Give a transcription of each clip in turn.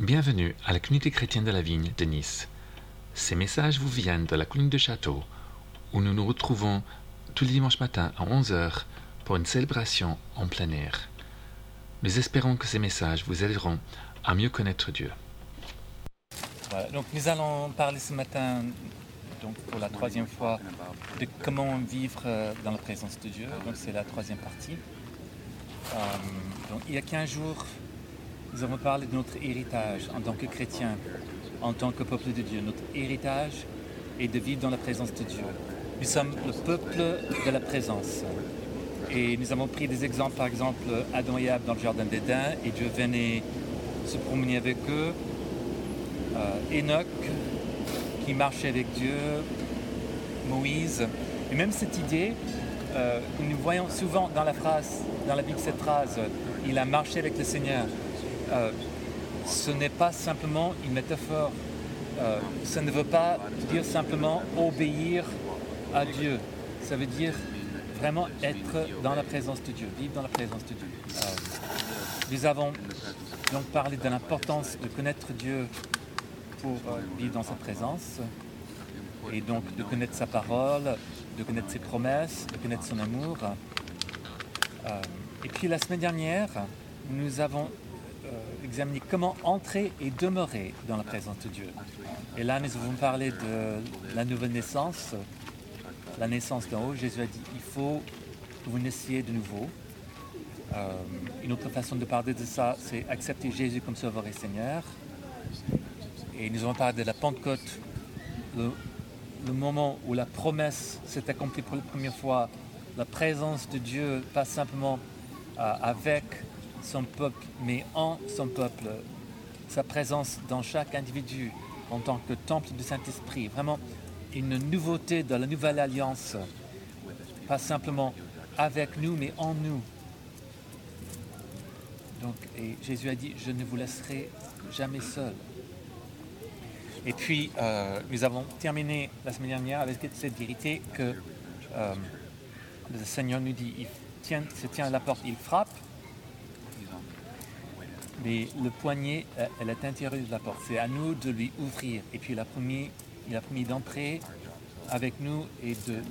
Bienvenue à la communauté chrétienne de la Vigne de Nice. Ces messages vous viennent de la colline de Château, où nous nous retrouvons tous les dimanches matins à 11h pour une célébration en plein air. Nous espérons que ces messages vous aideront à mieux connaître Dieu. Donc nous allons parler ce matin, donc pour la troisième fois, de comment vivre euh, dans la présence de Dieu. Donc c'est la troisième partie. Euh, donc, il y a 15 jours, nous avons parlé de notre héritage en tant que chrétien, en tant que peuple de Dieu. Notre héritage est de vivre dans la présence de Dieu. Nous sommes le peuple de la présence. Et nous avons pris des exemples, par exemple, Adam et Ab dans le jardin d'Éden, et Dieu venait se promener avec eux. Euh, Enoch, qui marchait avec Dieu, Moïse. Et même cette idée, euh, nous voyons souvent dans la phrase, dans la Bible, cette phrase, il a marché avec le Seigneur. Euh, ce n'est pas simplement une métaphore. Euh, ça ne veut pas dire simplement obéir à Dieu. Ça veut dire vraiment être dans la présence de Dieu, vivre dans la présence de Dieu. Euh, nous avons donc parlé de l'importance de connaître Dieu pour vivre dans sa présence et donc de connaître sa parole, de connaître ses promesses, de connaître son amour. Et puis la semaine dernière, nous avons euh, examiné comment entrer et demeurer dans la présence de Dieu. Et là, nous avons parlé de la nouvelle naissance, la naissance d'en haut. Jésus a dit, il faut que vous naissiez de nouveau. Euh, une autre façon de parler de ça, c'est accepter Jésus comme Sauveur et Seigneur. Et nous avons parlé de la Pentecôte, le, le moment où la promesse s'est accomplie pour la première fois, la présence de Dieu, pas simplement euh, avec son peuple, mais en son peuple, sa présence dans chaque individu en tant que temple du Saint-Esprit, vraiment une nouveauté de la nouvelle alliance, pas simplement avec nous, mais en nous. Donc, et Jésus a dit, je ne vous laisserai jamais seul. Et puis, euh, nous avons terminé la semaine dernière avec cette vérité que euh, le Seigneur nous dit, il se tient à la porte, il frappe, mais le poignet euh, est à l'intérieur de la porte. C'est à nous de lui ouvrir. Et puis, il a promis, promis d'entrer avec nous et de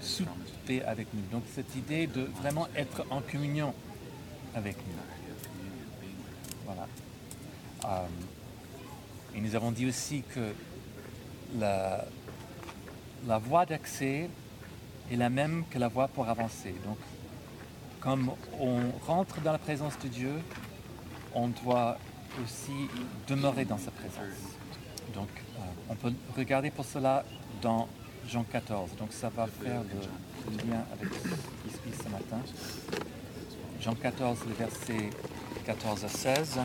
souper avec nous. Donc, cette idée de vraiment être en communion avec nous. Voilà. Euh, et nous avons dit aussi que la voie d'accès est la même que la voie pour avancer. Donc, comme on rentre dans la présence de Dieu, on doit aussi demeurer dans sa présence. Donc, euh, on peut regarder pour cela dans Jean 14. Donc, ça va faire le, lien avec ce qui se ce matin. Jean 14, le verset 14 à 16.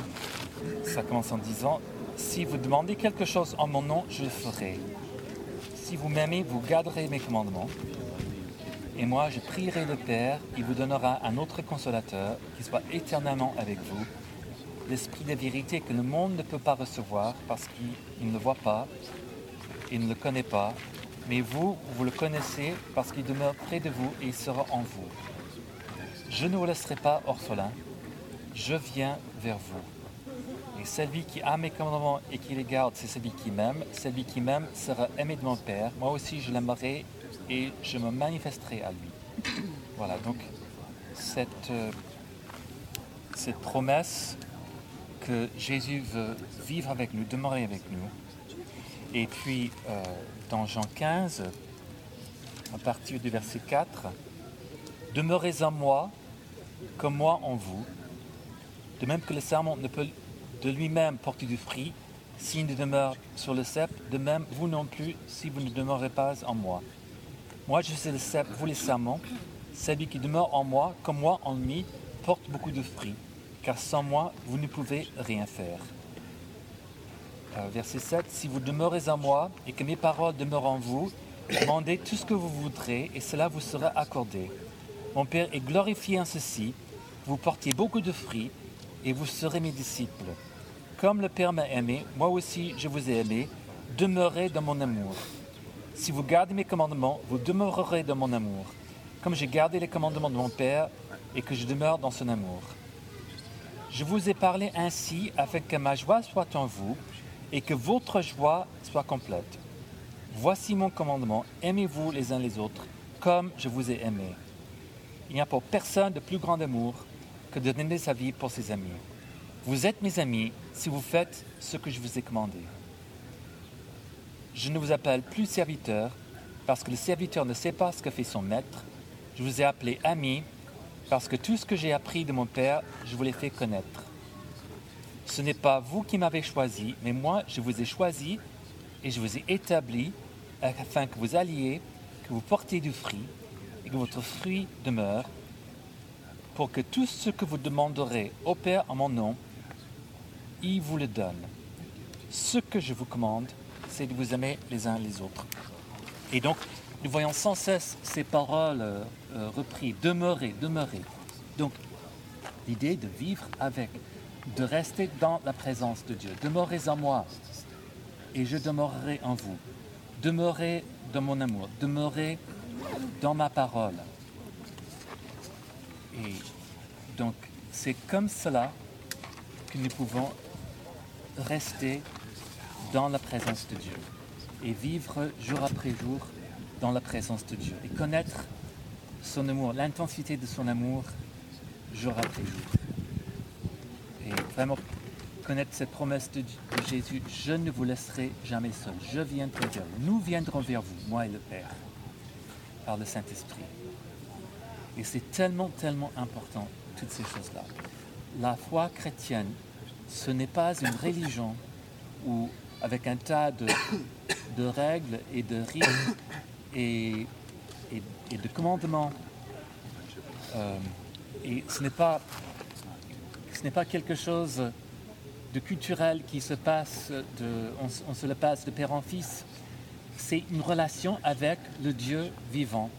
Ça commence en disant Si vous demandez quelque chose en mon nom, je le ferai. Si vous m'aimez, vous garderez mes commandements. Et moi, je prierai le Père, il vous donnera un autre consolateur qui soit éternellement avec vous, l'esprit de vérité que le monde ne peut pas recevoir parce qu'il ne le voit pas et ne le connaît pas. Mais vous, vous le connaissez parce qu'il demeure près de vous et il sera en vous. Je ne vous laisserai pas orphelin, je viens vers vous. Et celui qui a mes commandements et qui les garde, c'est celui qui m'aime. Celui qui m'aime sera aimé de mon Père. Moi aussi, je l'aimerai et je me manifesterai à lui. Voilà, donc cette, euh, cette promesse Jésus veut vivre avec nous, demeurer avec nous. Et puis, euh, dans Jean 15, à partir du verset 4, Demeurez en moi, comme moi en vous. De même que le serment ne peut de lui-même porter du fruit s'il ne demeure sur le cep, de même vous non plus si vous ne demeurez pas en moi. Moi je suis le cep, vous les serments. Celui qui demeure en moi, comme moi en lui, porte beaucoup de fruits, car sans moi vous ne pouvez rien faire. Euh, verset 7, Si vous demeurez en moi et que mes paroles demeurent en vous, demandez tout ce que vous voudrez et cela vous sera accordé. Mon Père est glorifié en ceci, vous portiez beaucoup de fruits et vous serez mes disciples. Comme le Père m'a aimé, moi aussi je vous ai aimé, demeurez dans mon amour. Si vous gardez mes commandements, vous demeurerez dans mon amour, comme j'ai gardé les commandements de mon Père et que je demeure dans son amour. Je vous ai parlé ainsi afin que ma joie soit en vous et que votre joie soit complète. Voici mon commandement, aimez-vous les uns les autres comme je vous ai aimé. Il n'y a pour personne de plus grand amour que de donner sa vie pour ses amis. Vous êtes mes amis si vous faites ce que je vous ai commandé. Je ne vous appelle plus serviteur parce que le serviteur ne sait pas ce que fait son maître. Je vous ai appelé ami parce que tout ce que j'ai appris de mon Père, je vous l'ai fait connaître. Ce n'est pas vous qui m'avez choisi, mais moi, je vous ai choisi et je vous ai établi afin que vous alliez, que vous portiez du fruit et que votre fruit demeure, pour que tout ce que vous demanderez au Père en mon nom, il vous le donne. Ce que je vous commande, c'est de vous aimer les uns les autres. Et donc, nous voyons sans cesse ces paroles euh, euh, reprises, demeurer, demeurer. Donc, l'idée de vivre avec, de rester dans la présence de Dieu. Demeurez en moi et je demeurerai en vous. Demeurez dans mon amour, demeurez dans ma parole. Et donc, c'est comme cela que nous pouvons rester dans la présence de Dieu et vivre jour après jour dans la présence de Dieu et connaître son amour, l'intensité de son amour jour après jour. Et vraiment connaître cette promesse de, Jésus, je ne vous laisserai jamais seul, je viendrai vers vous, nous viendrons vers vous, moi et le Père, par le Saint-Esprit. Et c'est tellement, tellement important, toutes ces choses-là. La foi chrétienne, ce n'est pas une religion où, avec un tas de, de règles et de rites et, de commandements. Euh, et ce n'est pas, ce n'est pas quelque chose de culturel qui se passe, on, se le passe de père en fils. C'est une relation avec le Dieu vivant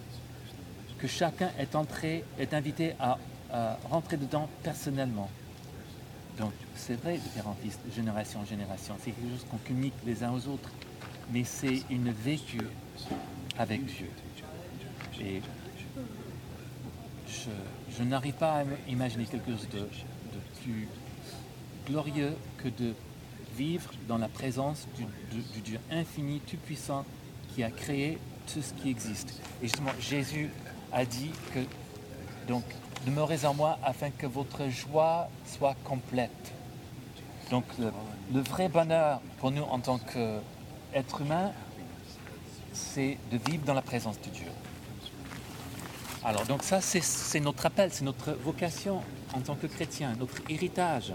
que chacun est, entré, est invité à, à rentrer dedans personnellement. Donc c'est vrai de père en fils, de génération en génération. C'est quelque chose qu'on communique les uns aux autres. Mais c'est une vécue avec Dieu. Et je, n'arrive pas à imaginer quelque chose de, plus glorieux que de vivre dans la présence du, Dieu infini, tout-puissant, qui a créé tout ce qui existe. Et justement, Jésus a dit que, donc, demeurez en moi afin que votre joie soit complète. Donc, le, le vrai bonheur pour nous en tant qu'êtres humains, c'est de vivre dans la présence de Dieu. Alors, donc ça, c'est notre appel, c'est notre vocation en tant que chrétien, notre héritage.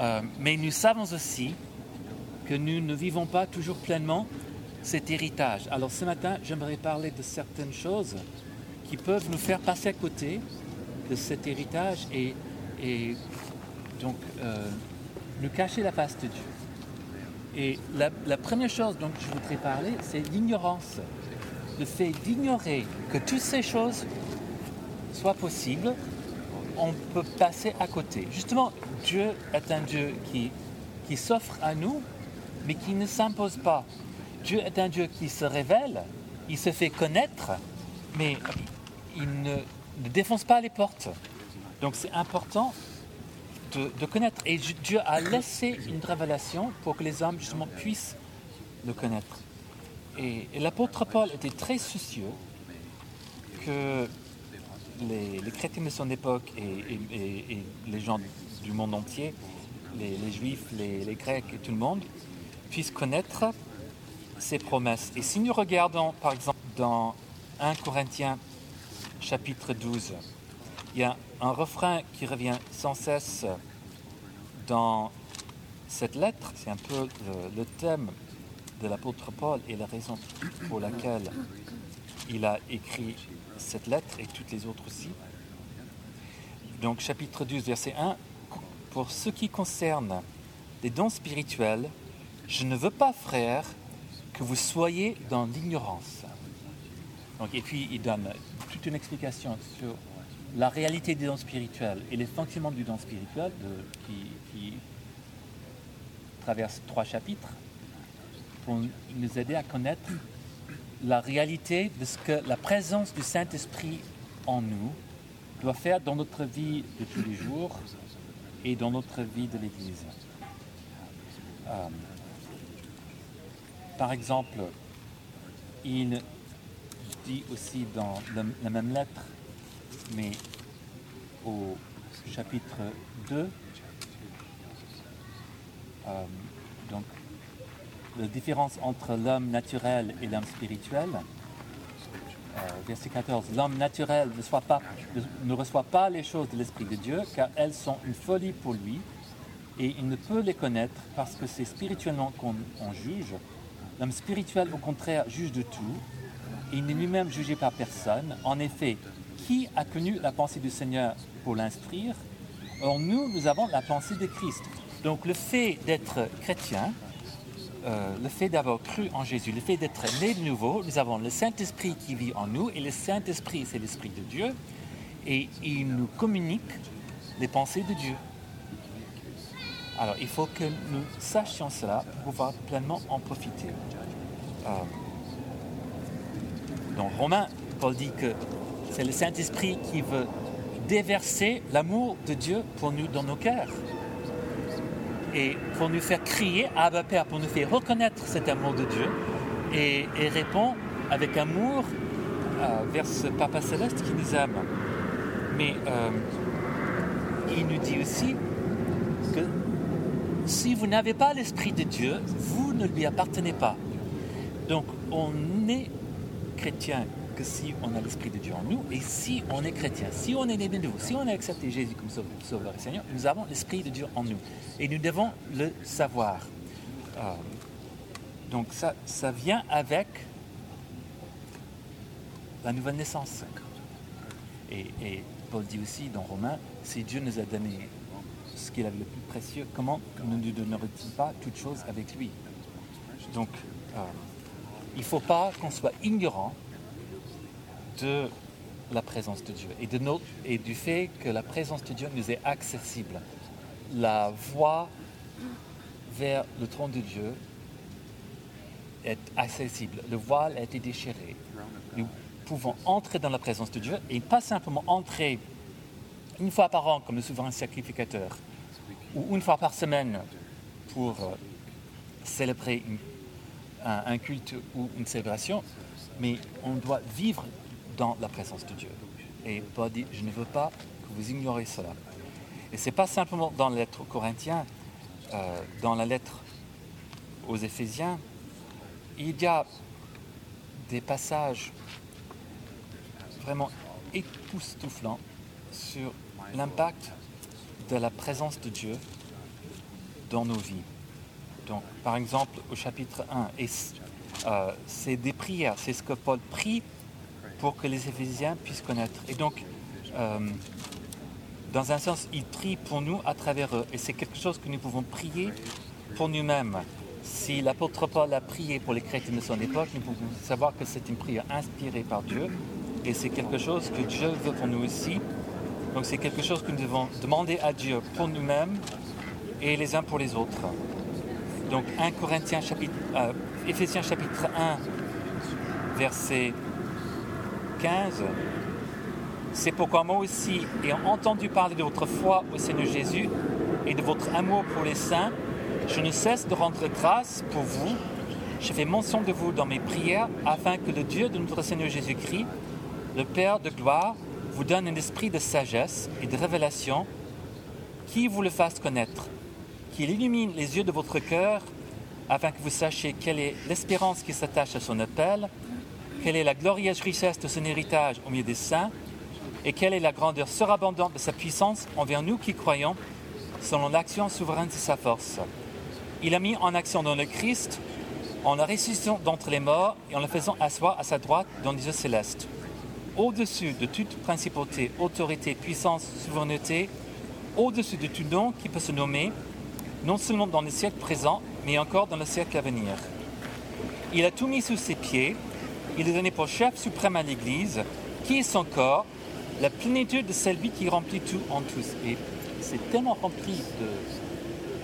Euh, mais nous savons aussi que nous ne vivons pas toujours pleinement cet héritage. Alors ce matin, j'aimerais parler de certaines choses qui peuvent nous faire passer à côté de cet héritage et, donc euh, nous cacher la face de Dieu. Et la, première chose dont je voudrais parler, c'est l'ignorance. Le fait d'ignorer que toutes ces choses soient possibles, on peut passer à côté. Justement, Dieu est un Dieu qui, qui s'offre à nous, mais qui ne s'impose pas. Dieu est un Dieu qui se révèle, il se fait connaître, mais il ne, ne défonce pas les portes. Donc c'est important de, connaître. Et Dieu a laissé une révélation pour que les hommes justement puissent le connaître. Et, l'apôtre Paul était très soucieux que les, chrétiens de son époque et, les gens du monde entier, les, juifs, les, grecs et tout le monde, puissent connaître ses promesses. Et si nous regardons par exemple dans 1 Corinthiens chapitre 12, il y a un refrain qui revient sans cesse dans cette lettre. C'est un peu le, thème de l'apôtre Paul et la raison pour laquelle il a écrit cette lettre et toutes les autres aussi. Donc chapitre 12, verset 1. Pour ce qui concerne les dons spirituels, je ne veux pas, frère, que vous soyez dans l'ignorance. et puis il donne toute une explication sur la réalité des dons spirituels et les fonctionnements du don spirituel qui, traverse trois chapitres pour nous aider à connaître la réalité de ce que la présence du Saint-Esprit en nous doit faire dans notre vie de tous les jours et dans notre vie de l'Église. Euh, par exemple, il dit aussi dans la même lettre, mais au chapitre 2, euh, donc la différence entre l'homme naturel et l'homme spirituel. Euh, verset 14, l'homme naturel ne, reçoit pas les choses de l'Esprit de Dieu car elles sont une folie pour lui et il ne peut les connaître parce que c'est spirituellement qu'on on juge. L'homme spirituel, au contraire, juge de tout. Il n'est lui-même jugé par personne. En effet, qui a connu la pensée du Seigneur pour l'instruire? Or, nous, nous avons la pensée de Christ. Donc, le fait d'être chrétien, euh, le fait d'avoir cru en Jésus, le fait d'être né de nouveau, nous avons le Saint-Esprit qui vit en nous, et le Saint-Esprit, c'est l'Esprit de Dieu, et il nous communique les pensées de Dieu. Alors, il faut que nous sachions cela pour pouvoir pleinement en profiter. Euh, dans Romains, Paul dit que c'est le Saint-Esprit qui veut déverser l'amour de Dieu pour nous dans nos cœurs. Et pour nous faire crier Abba Père, pour nous faire reconnaître cet amour de Dieu et, répond avec amour euh, vers ce Papa Céleste qui nous aime. Mais euh, il nous dit aussi que si vous n'avez pas l'Esprit de Dieu, vous ne lui appartenez pas. Donc on est chrétien si on a l'Esprit de Dieu en nous et si on est chrétien, si on est né de nouveau, si on a accepté Jésus comme sauveur, et Seigneur, nous avons l'Esprit de Dieu en nous et nous devons le savoir. Euh, donc ça, ça vient avec la nouvelle naissance. Et, Paul dit aussi dans Romains, si Dieu nous a donné ce qu'il avait le plus précieux, comment ne nous donnerait-il pas toutes choses avec lui? Donc, euh, il ne faut pas qu'on soit ignorant de la présence de Dieu et, du fait que la présence de Dieu nous est accessible. La voie vers le trône de Dieu est accessible. Le voile a été déchiré. Nous pouvons entrer dans la présence de Dieu et pas simplement entrer une fois par an comme le souverain sacrificateur ou une fois par semaine pour euh, célébrer un culte ou une célébration, mais on doit vivre dans la présence de Dieu. Et Paul dit, je ne veux pas que vous ignoriez cela. Et ce n'est pas simplement dans la lettre aux Corinthiens, euh, dans la lettre aux Éphésiens, il y a des passages vraiment époustouflants sur l'impact de la présence de Dieu dans nos vies. Donc, par exemple, au chapitre 1, et euh, c'est des prières, c'est ce que Paul prie pour que les Éphésiens puissent connaître. Et donc, euh, dans un sens, il prie pour nous à travers eux. Et c'est quelque chose que nous pouvons prier pour nous-mêmes. Si l'apôtre Paul a prié pour les chrétiens de son époque, nous pouvons savoir que c'est une prière inspirée par Dieu. Et c'est quelque chose que Dieu veut pour nous aussi. Donc c'est quelque chose que nous devons demander à Dieu pour nous-mêmes et les uns pour les autres. Donc 1 Corinthiens chapitre, euh, Éphésiens chapitre 1, verset 15. C'est pourquoi moi aussi, ayant entendu parler de votre foi au Seigneur Jésus et de votre amour pour les saints, je ne cesse de rendre grâce pour vous. Je fais mention de vous dans mes prières afin que le Dieu de notre Seigneur Jésus-Christ, le Père de gloire, vous donne un esprit de sagesse et de révélation qui vous le fasse connaître, qu'il illumine les yeux de votre cœur afin que vous sachiez quelle est l'espérance qui s'attache à son appel, quelle est la glorieuse richesse de son héritage au milieu des saints, et quelle est la grandeur surabondante de sa puissance envers nous qui croyons, selon l'action souveraine de sa force. Il a mis en action dans le Christ, en la ressuscitant d'entre les morts et en le faisant asseoir à sa droite dans les yeux célestes, au-dessus de toute principauté, autorité, puissance, souveraineté, au-dessus de tout nom qui peut se nommer, non seulement dans le siècle présent, mais encore dans le siècle à venir. Il a tout mis sous ses pieds, il est donné pour chef suprême à l'Église, qui est son corps, la plénitude de celui qui remplit tout en tous. Et c'est tellement rempli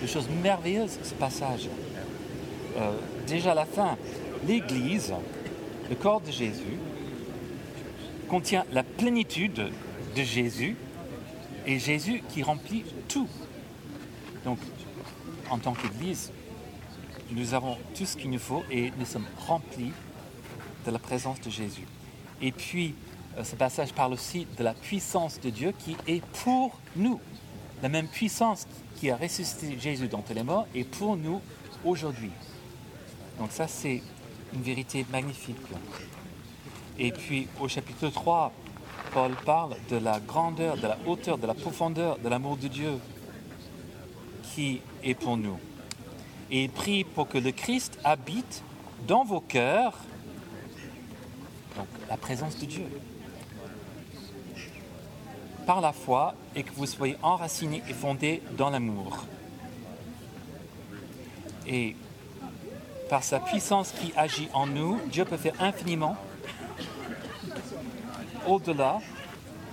de, choses merveilleuses, ce passage. Euh, déjà à la fin, l'Église, le corps de Jésus, contient la plénitude de Jésus et Jésus qui remplit tout Donc, en tant qu'Église, nous avons tout ce qu'il nous faut et nous sommes remplis de la présence de Jésus. Et puis, euh, ce passage parle aussi de la puissance de Dieu qui est pour nous. La même puissance qui a ressuscité Jésus dans les morts est pour nous aujourd'hui. Donc ça, c'est une vérité magnifique. Et puis au chapitre 3, Paul parle de la grandeur, de la hauteur, de la profondeur de l'amour de Dieu qui est pour nous. Et il prie pour que le Christ habite dans vos cœurs, donc la présence de Dieu, par la foi et que vous soyez enracinés et fondés dans l'amour. Et par sa puissance qui agit en nous, Dieu peut faire infiniment au-delà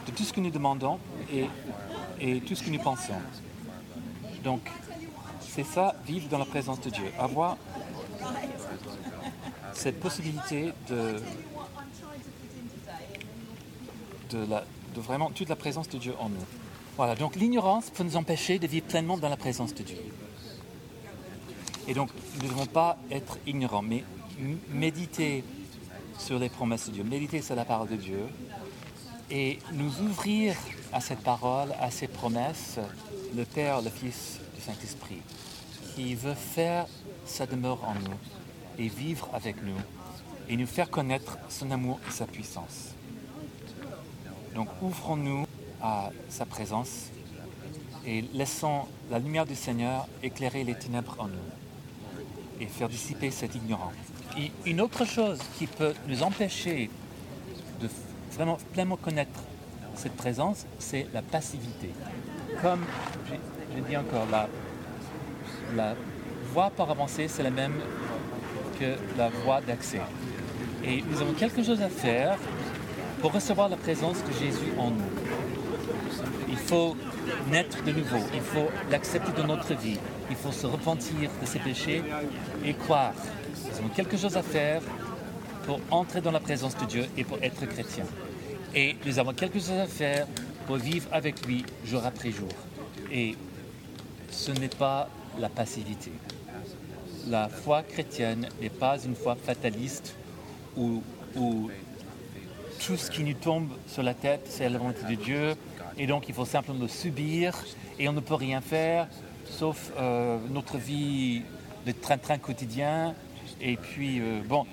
de tout ce que nous demandons et, et tout ce que nous pensons. Donc, c'est ça, vivre dans la présence de Dieu, avoir cette possibilité de, de, vraiment toute la présence de Dieu en nous. Voilà, donc l'ignorance peut nous empêcher de vivre pleinement dans la présence de Dieu. Et donc, nous ne devons pas être ignorants, mais méditer sur les promesses de Dieu, méditer sur la parole de Dieu et nous ouvrir à cette parole, à ces promesses, le Père, le Fils, le Saint-Esprit, qui veut faire sa demeure en nous et vivre avec nous et nous faire connaître son amour et sa puissance. Donc ouvrons-nous à sa présence et laissons la lumière du Seigneur éclairer les ténèbres en nous et faire dissiper cette ignorance. Une autre chose qui peut nous empêcher de vraiment pleinement connaître cette présence, c'est la passivité. Comme je, dis encore, la, la voie par avancer, c'est la même que la voie d'accès. Et nous avons quelque chose à faire pour recevoir la présence de Jésus en nous. Il faut naître de nouveau, il faut l'accepter dans notre vie, il faut se repentir de ses péchés et croire. Nous avons quelque chose à faire pour entrer dans la présence de Dieu et pour être chrétien. Et nous avons quelque chose à faire pour vivre avec lui jour après jour. Et ce n'est pas la passivité. La foi chrétienne n'est pas une foi fataliste où, où tout ce qui nous tombe sur la tête, c'est la volonté de Dieu, et donc il faut simplement le subir, et on ne peut rien faire, sauf euh, notre vie de train-train quotidien. Et puis, euh, bon,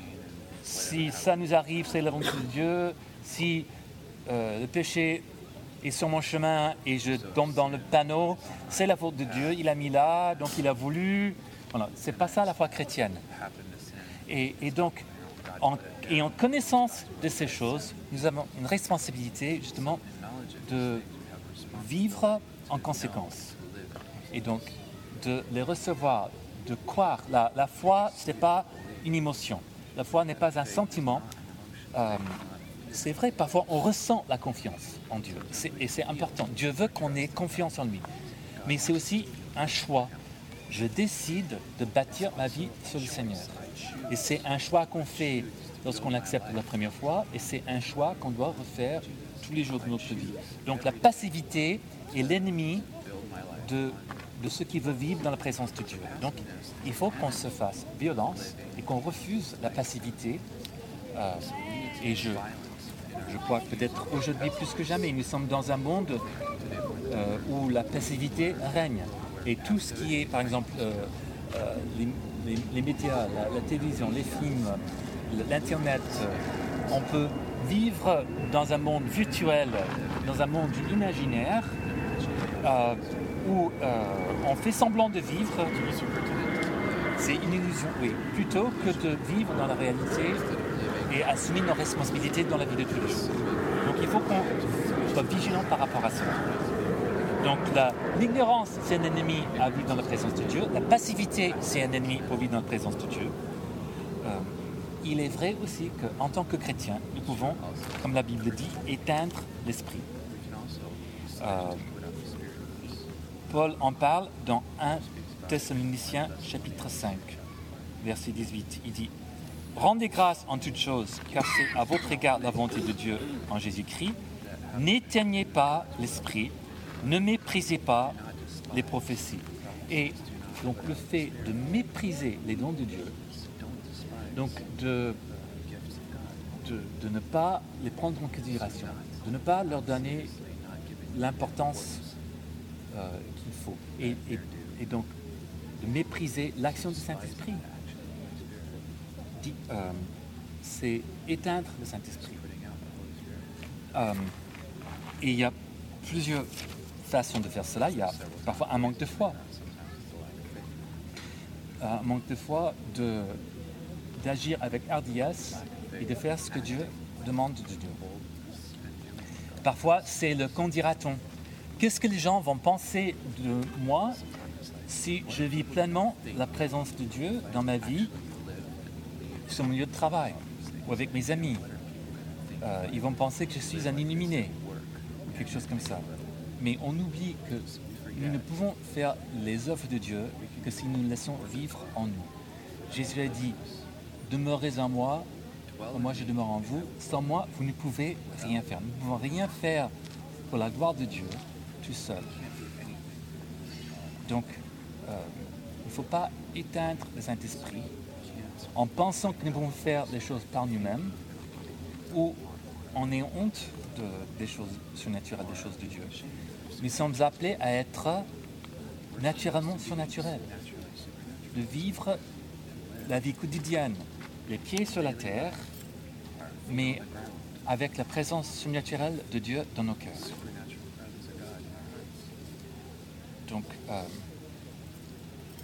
si ça nous arrive, c'est la volonté de Dieu. Si euh, le péché est sur mon chemin et je tombe dans le panneau, c'est la faute de Dieu. Il a mis là, donc il a voulu. Voilà, c'est pas ça la foi chrétienne. Et, donc, en, et en connaissance de ces choses, nous avons une responsabilité justement de vivre en conséquence. Et donc, de les recevoir, de croire. La, foi, ce n'est pas une émotion. La foi n'est pas un sentiment. Euh, c'est vrai, parfois on ressent la confiance en Dieu. Et c'est important. Dieu veut qu'on ait confiance en lui. Mais c'est aussi un choix. Je décide de bâtir ma vie sur le Seigneur. Et c'est un choix qu'on fait lorsqu'on l'accepte la première fois. Et c'est un choix qu'on doit refaire tous les jours de notre vie. Donc la passivité est l'ennemi de, de ce qui veut vivre dans la présence de Dieu. Donc il faut qu'on se fasse violence et qu'on refuse la passivité. Euh, et je, je crois peut-être aujourd'hui plus que jamais, nous sommes dans un monde euh, où la passivité règne. Et tout ce qui est, par exemple, euh, les, médias, la, télévision, les films, l'Internet, on peut vivre dans un monde virtuel, dans un monde imaginaire, où on fait semblant de vivre. C'est une illusion, oui. Plutôt que de vivre dans la réalité et assumer nos responsabilités dans la vie de tous les jours. Donc il faut qu'on soit vigilant par rapport à ça. Donc l'ignorance, c'est un ennemi à vivre dans la présence de Dieu. La passivité, c'est un ennemi pour vivre dans la présence de Dieu. Il est vrai aussi qu'en tant que chrétien, nous pouvons, comme la Bible dit, éteindre l'esprit. Euh, Paul en parle dans 1 Thessaloniciens chapitre 5, verset 18. Il dit Rendez grâce en toutes choses, car c'est à votre égard la volonté de Dieu en Jésus-Christ. N'éteignez pas l'esprit, ne méprisez pas les prophéties. Et donc le fait de mépriser les dons de Dieu, donc de, de, ne pas les prendre en considération, de ne pas leur donner l'importance euh, qu'il faut, et, et- donc de mépriser l'action du Saint-Esprit, euh, c'est éteindre le Saint-Esprit. Euh, et il y a plusieurs façons de faire cela. Il y a parfois un manque de foi. Un manque de foi de- d'agir avec hardiesse et de faire ce que Dieu demande de Dieu. Parfois, c'est le qu'en dira-t-on? Qu'est-ce que les gens vont penser de moi si je vis pleinement la présence de Dieu dans ma vie, sur mon lieu de travail ou avec mes amis? Euh, Ils vont penser que je suis un illuminé, quelque chose comme ça. Mais on oublie que nous ne pouvons faire les œuvres de Dieu que si nous laissons vivre en nous. Jésus a dit, demeurez en moi, moi je demeure en vous. Sans moi, vous ne pouvez rien faire. Nous ne pouvons rien faire pour la gloire de Dieu tout seul. Donc, euh, il ne faut pas éteindre le Saint-Esprit en pensant que nous pouvons faire les choses par nous-mêmes ou en ayant honte de- des choses surnaturelles, des choses de Dieu. Nous sommes appelés à être naturellement surnaturels, de vivre la vie quotidienne, les pieds sur la terre, mais avec la présence surnaturelle de Dieu dans nos cœurs. Donc, euh,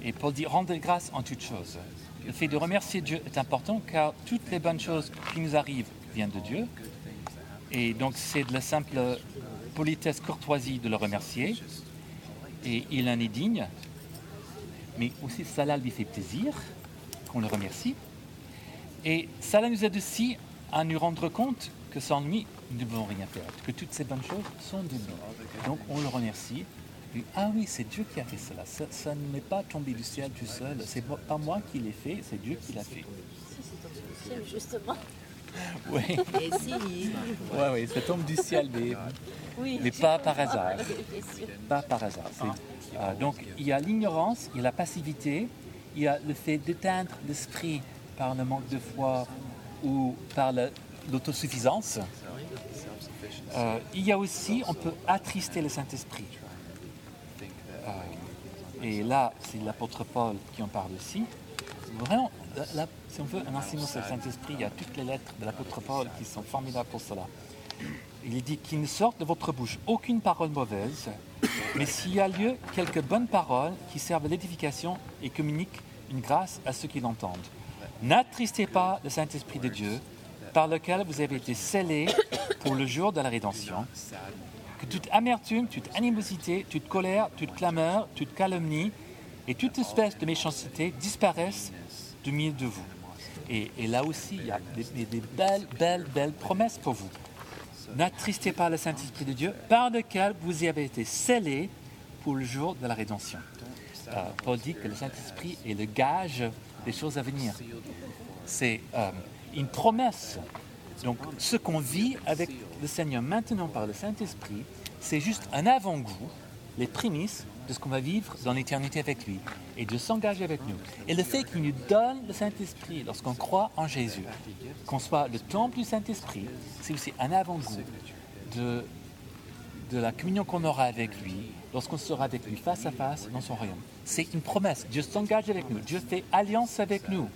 et Paul dit rendez grâce en toutes choses. Le fait de remercier Dieu est important car toutes les bonnes choses qui nous arrivent viennent de Dieu. Et donc c'est de la simple politesse, courtoisie de le remercier. Et il en est digne. Mais aussi cela lui fait plaisir qu'on le remercie. Et cela nous aide aussi à nous rendre compte que sans lui, nous ne pouvons rien faire. Que toutes ces bonnes choses sont de lui. Donc on le remercie. Et, ah oui, c'est Dieu qui a fait cela. Ça, ça ne m'est pas tombé du ciel tout seul. C'est pas moi qui l'ai fait, c'est Dieu qui l'a fait. Si, c'est tombé du ciel, justement. Oui, Et si, ouais, ouais, ça tombe du ciel, mais, oui. mais pas par hasard. Sûr. Pas par hasard. C'est- euh, donc il y a l'ignorance, il y a la passivité, il y a le fait d'éteindre l'esprit par le manque de foi ou par l'autosuffisance. Euh, il y a aussi, on peut attrister le Saint-Esprit. Euh, et là, c'est l'apôtre Paul qui en parle aussi. Vraiment, si on veut un enseignement sur le Saint-Esprit, il y a toutes les lettres de l'apôtre Paul qui sont formidables pour cela. Il dit qu'il ne sorte de votre bouche aucune parole mauvaise, mais s'il y a lieu, quelques bonnes paroles qui servent à l'édification et communiquent une grâce à ceux qui l'entendent. N'attristez pas le Saint-Esprit de Dieu, par lequel vous avez été scellés pour le jour de la rédemption. Que toute amertume, toute animosité, toute colère, toute clameur, toute calomnie et toute espèce de méchanceté disparaissent du milieu de vous. Et, là aussi, il y a des belles, belles, belles promesses pour vous. N'attristez pas le Saint-Esprit de Dieu, par lequel vous y avez été scellés pour le jour de la rédemption. Euh, Paul dit que le Saint-Esprit est le gage des choses à venir. C'est euh, une promesse. Donc, ce qu'on vit avec le Seigneur maintenant par le Saint-Esprit, c'est juste un avant-goût, les prémices de ce qu'on va vivre dans l'éternité avec lui et de s'engager avec nous. Et le fait qu'il nous donne le Saint-Esprit lorsqu'on croit en Jésus, qu'on soit le temple du Saint-Esprit, c'est aussi un avant-goût de, de la communion qu'on aura avec lui lorsqu'on sera avec lui face à face dans son royaume. C'est une promesse. Dieu s'engage avec nous. Dieu fait alliance avec nous.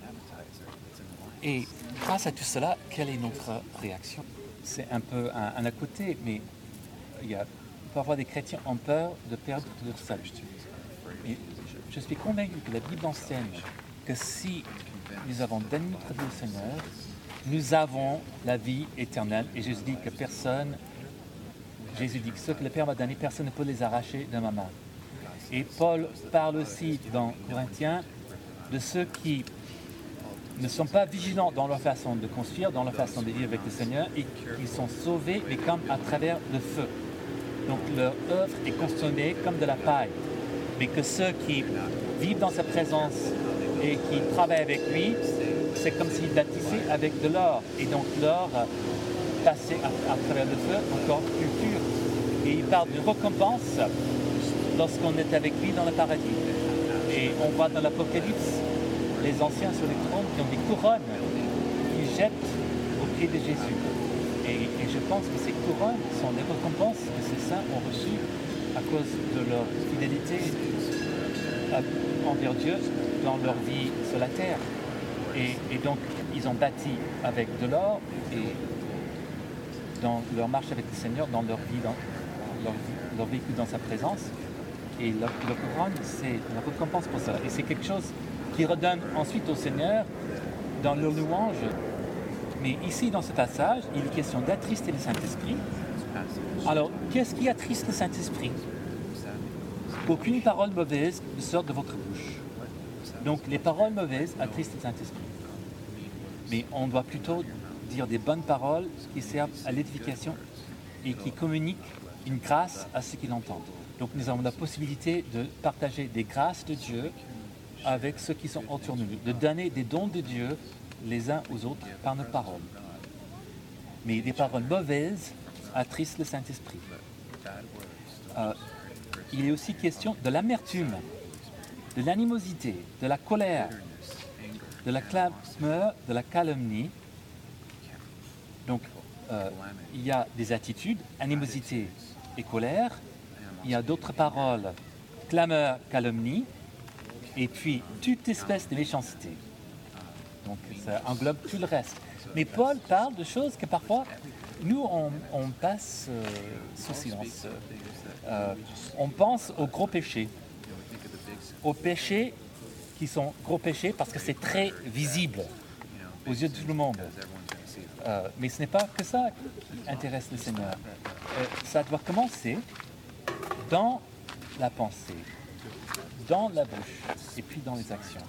Et grâce à tout cela, quelle est notre réaction? C'est un peu un, à côté, mais il y a parfois des chrétiens ont peur de perdre leur salut. Et je suis convaincu que la Bible enseigne que si nous avons donné notre vie au Seigneur, nous avons la vie éternelle. Et Jésus dit que personne, Jésus dit que ce que le Père m'a donné, personne ne peut les arracher de ma main. Et Paul parle aussi dans Corinthiens de ceux qui ne sont pas vigilants dans leur façon de construire, dans leur façon de vivre avec le Seigneur, et qui sont sauvés, mais comme à travers le feu. Donc leur œuvre est consommée comme de la paille. Mais que ceux qui vivent dans sa présence et qui travaillent avec lui, c'est comme s'ils bâtissaient avec de l'or. Et donc l'or euh, passé à, à travers le feu encore plus pur. Et il parle d'une récompense lorsqu'on est avec lui dans le paradis. Et on voit dans l'Apocalypse les anciens sur les trônes qui ont des couronnes qu'ils jettent au pied de Jésus. Et, je pense que ces couronnes sont les récompenses que ces saints ont reçues à cause de leur fidélité envers Dieu dans leur vie sur la terre. Et, et donc, ils ont bâti avec de l'or et dans leur marche avec le Seigneur, dans leur vie, dans leur, vécu dans sa présence. Et le, couronne, c'est la récompense pour cela. Et c'est quelque chose qu'ils redonnent ensuite au Seigneur dans leur louange. Mais ici, dans ce passage, il est question d'attrister le Saint-Esprit. Alors, qu'est-ce qui attriste le Saint-Esprit? Aucune parole mauvaise ne sort de votre bouche. Donc, les paroles mauvaises attristent le Saint-Esprit. Mais on doit plutôt dire des bonnes paroles qui servent à l'édification et qui communiquent une grâce à ceux qui l'entendent. Donc nous avons la possibilité de partager des grâces de Dieu avec ceux qui sont autour de nous, de donner des dons de Dieu les uns aux autres par nos paroles. Mais des paroles mauvaises attristent le Saint-Esprit. Euh, il est aussi question de l'amertume, de l'animosité, de la colère, de la clameur, de la calomnie. Donc, euh, il y a des attitudes, animosité et colère. Il y a d'autres paroles, clameur, calomnie. Et puis, toute espèce de méchanceté. Donc, ça englobe tout le reste. Mais Paul parle de choses que parfois, nous, on, passe euh, sous silence. Euh, on pense aux gros péchés. Aux péchés qui sont gros péchés parce que c'est très visible aux yeux de tout le monde. Euh, mais ce n'est pas que ça qui intéresse le Seigneur. Euh, ça doit commencer dans la pensée, dans la bouche et puis dans les actions.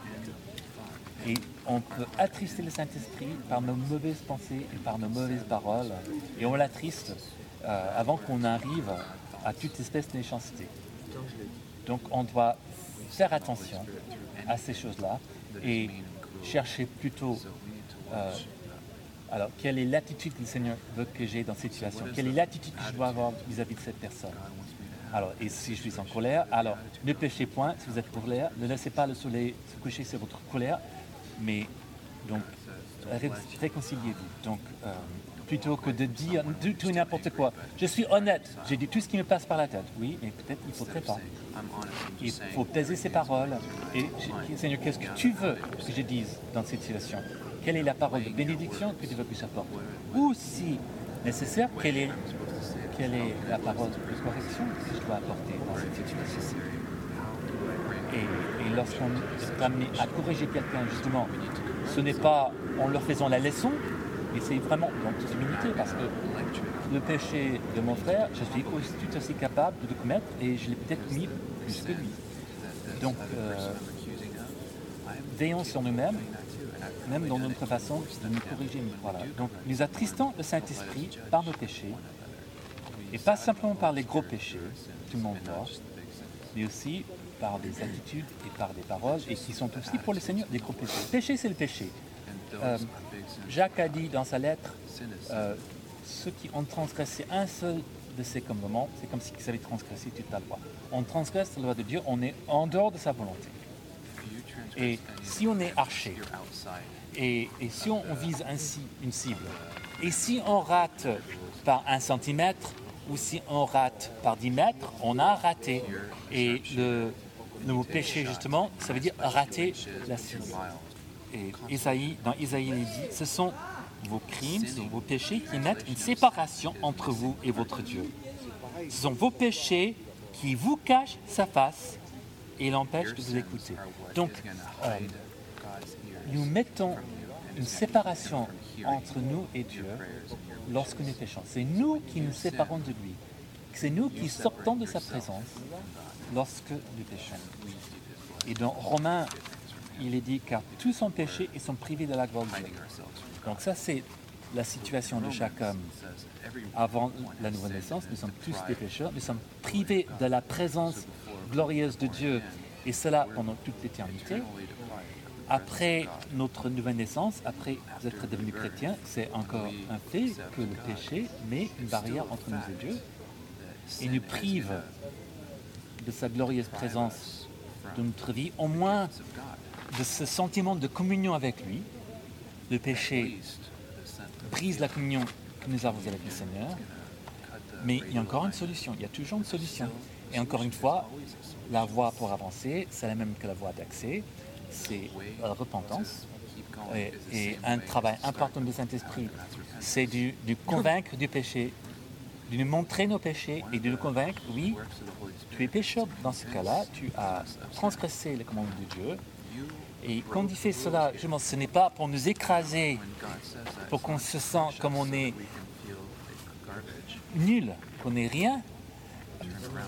Et on peut attrister le Saint-Esprit par nos mauvaises pensées et par nos mauvaises paroles. Et on l'attriste euh, avant qu'on arrive à toute espèce de méchanceté. Donc on doit faire attention à ces choses-là et chercher plutôt euh, alors, quelle est l'attitude que le Seigneur veut que j'ai dans cette situation? Quelle est l'attitude que je dois avoir vis-à-vis de cette personne? Alors, et si je suis en colère, alors ne péchez point si vous êtes en colère, ne laissez pas le soleil se coucher sur votre colère, mais donc ré- réconciliez-vous. Donc, euh, plutôt que de dire du tout n'importe quoi. Je suis honnête, j'ai dit tout ce qui me passe par la tête. Oui, mais peut-être il ne faudrait pas. Il faut peser ses paroles. Et Seigneur, qu'est-ce que tu veux que je dise dans cette situation? Quelle est la parole de bénédiction que tu veux que j'apporte Ou si nécessaire, quelle est, quelle est la parole de correction que je dois apporter dans cette situation Et, et lorsqu'on est amené à corriger quelqu'un, justement, ce n'est pas en leur faisant la leçon, mais c'est vraiment dans toute humilité, parce que le péché de mon frère, je suis tout aussi capable de le commettre et je l'ai peut-être mis plus que lui. Donc, euh, veillons sur nous-mêmes, même dans notre façon de nous corriger. Donc, nous attristons le Saint-Esprit par nos péchés, et pas simplement par les gros péchés, tout le monde voit, mais aussi par des attitudes et par des paroles, et qui sont aussi pour le Seigneur des gros péchés. Péché, c'est le péché. Euh, Jacques a dit dans sa lettre, euh, ceux qui ont transgressé un seul de ses commandements, c'est comme s'ils avaient transgressé toute la loi. On transgresse la loi de Dieu, on est en dehors de sa volonté. Et si on est archer, et, si on, vise ainsi une cible, et si on rate par un centimètre, ou si on rate par 10 mètres, on a raté. Et le, mot péché, justement, ça veut dire rater la cible. Et Isaïe, dans Isaïe, il dit, ce sont vos crimes, ce sont vos péchés qui mettent une séparation entre vous et votre Dieu. Ce sont vos péchés qui vous cachent sa face et l'empêchent de vous écouter. Donc, euh, nous mettons une séparation entre nous et Dieu lorsque nous péchons. C'est nous qui nous séparons de lui. C'est nous qui sortons de sa présence lorsque nous péchons. Et dans Romains, il est dit car tous sont péchés et sont privés de la gloire de Dieu. Donc ça, c'est la situation de chaque homme. Avant la nouvelle naissance, nous sommes tous des pécheurs, nous sommes privés de la présence glorieuse de Dieu, et cela pendant toute l'éternité. Après notre nouvelle naissance, après être devenu chrétien, c'est encore un fait que le péché met une barrière entre nous et Dieu et nous prive de sa glorieuse présence de notre vie, au moins de ce sentiment de communion avec lui. Le péché brise la communion que nous avons avec le Seigneur. Mais il y a encore une solution, il y a toujours une solution. Et encore une fois, la voie pour avancer, c'est la même que la voie d'accès, c'est la repentance. Et, et un travail important du Saint-Esprit, c'est de de convaincre du péché, de nous montrer nos péchés et de nous convaincre, oui, tu es pécheur dans ce cas-là, tu as transgressé les commandements de Dieu. Et quand il fait cela, justement, ce n'est pas pour nous écraser, pour qu'on se sente comme on est nul, qu'on n'est rien,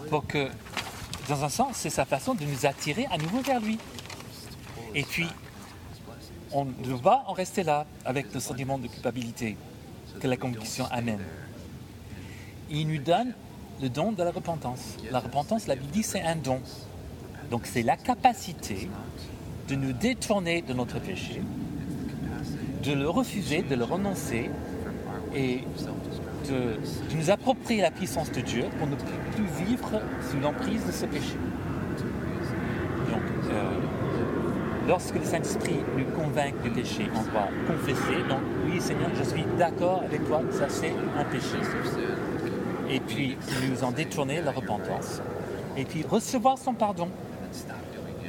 pour que, dans un sens, c'est sa façon de nous attirer à nouveau vers lui. Et puis, on ne pas en rester là avec le sentiment de culpabilité que la conviction amène. Il nous donne le don de la repentance. La repentance, la Bible dit, c'est un don. Donc c'est la capacité de nous détourner de notre péché, de le refuser, de le renoncer et de, de nous approprier la puissance de Dieu pour ne plus vivre sous l'emprise de ce péché. Donc, euh, lorsque le Saint-Esprit nous convainc du péché, on doit confesser. Donc, oui, Seigneur, je suis d'accord avec toi, ça c'est un péché. Et puis, nous en détourner la repentance. Et puis, recevoir son pardon.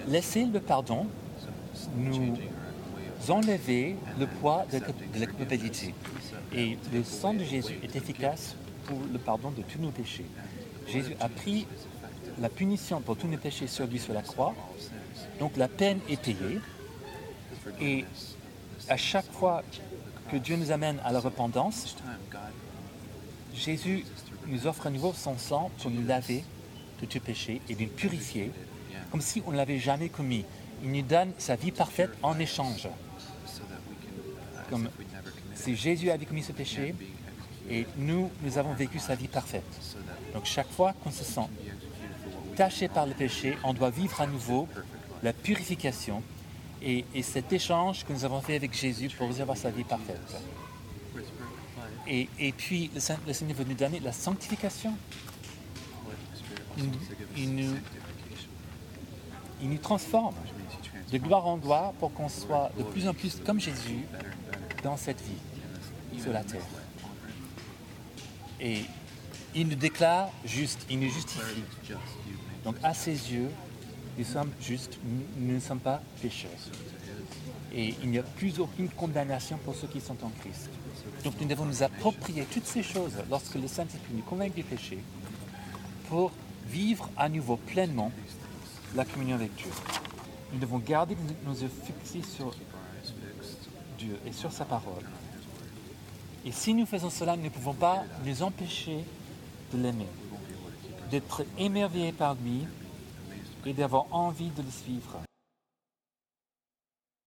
Laisser le pardon nous enlever le poids de de la culpabilité. Et le sang de Jésus est efficace pour le pardon de tous nos péchés. Jésus a pris la punition pour tous nos péchés sur lui sur la croix. Donc la peine est payée. Et à chaque fois que Dieu nous amène à la repentance, Jésus nous offre à nouveau son sang pour nous laver de tout péché et nous purifier, comme si on ne l'avait jamais commis. Il nous donne sa vie parfaite en échange. Comme si Jésus avait commis ce péché et nous, nous avons vécu sa vie parfaite. Donc chaque fois qu'on se sent taché par le péché, on doit vivre à nouveau la purification et, et cet échange que nous avons fait avec Jésus pour recevoir sa vie parfaite. Et, puis le, Saint- le Seigneur veut nous donner la sanctification. Il, il nous, il nous transforme de gloire en gloire pour qu'on soit de plus en plus comme Jésus dans cette vie sur la terre. Et il nous déclare juste, il nous justifie. Donc à ses yeux, nous sommes justes, nous ne sommes pas pécheurs. Et il n'y a plus aucune condamnation pour ceux qui sont en Christ. Donc nous devons nous approprier toutes ces choses lorsque le Saint-Esprit nous convainc du péché pour vivre à nouveau pleinement la communion avec Dieu. Nous devons garder nos yeux fixés sur Dieu et sur sa parole. Et si nous faisons cela, nous ne pouvons pas nous empêcher de l'aimer, d'être émerveillés par lui et d'avoir envie de le suivre.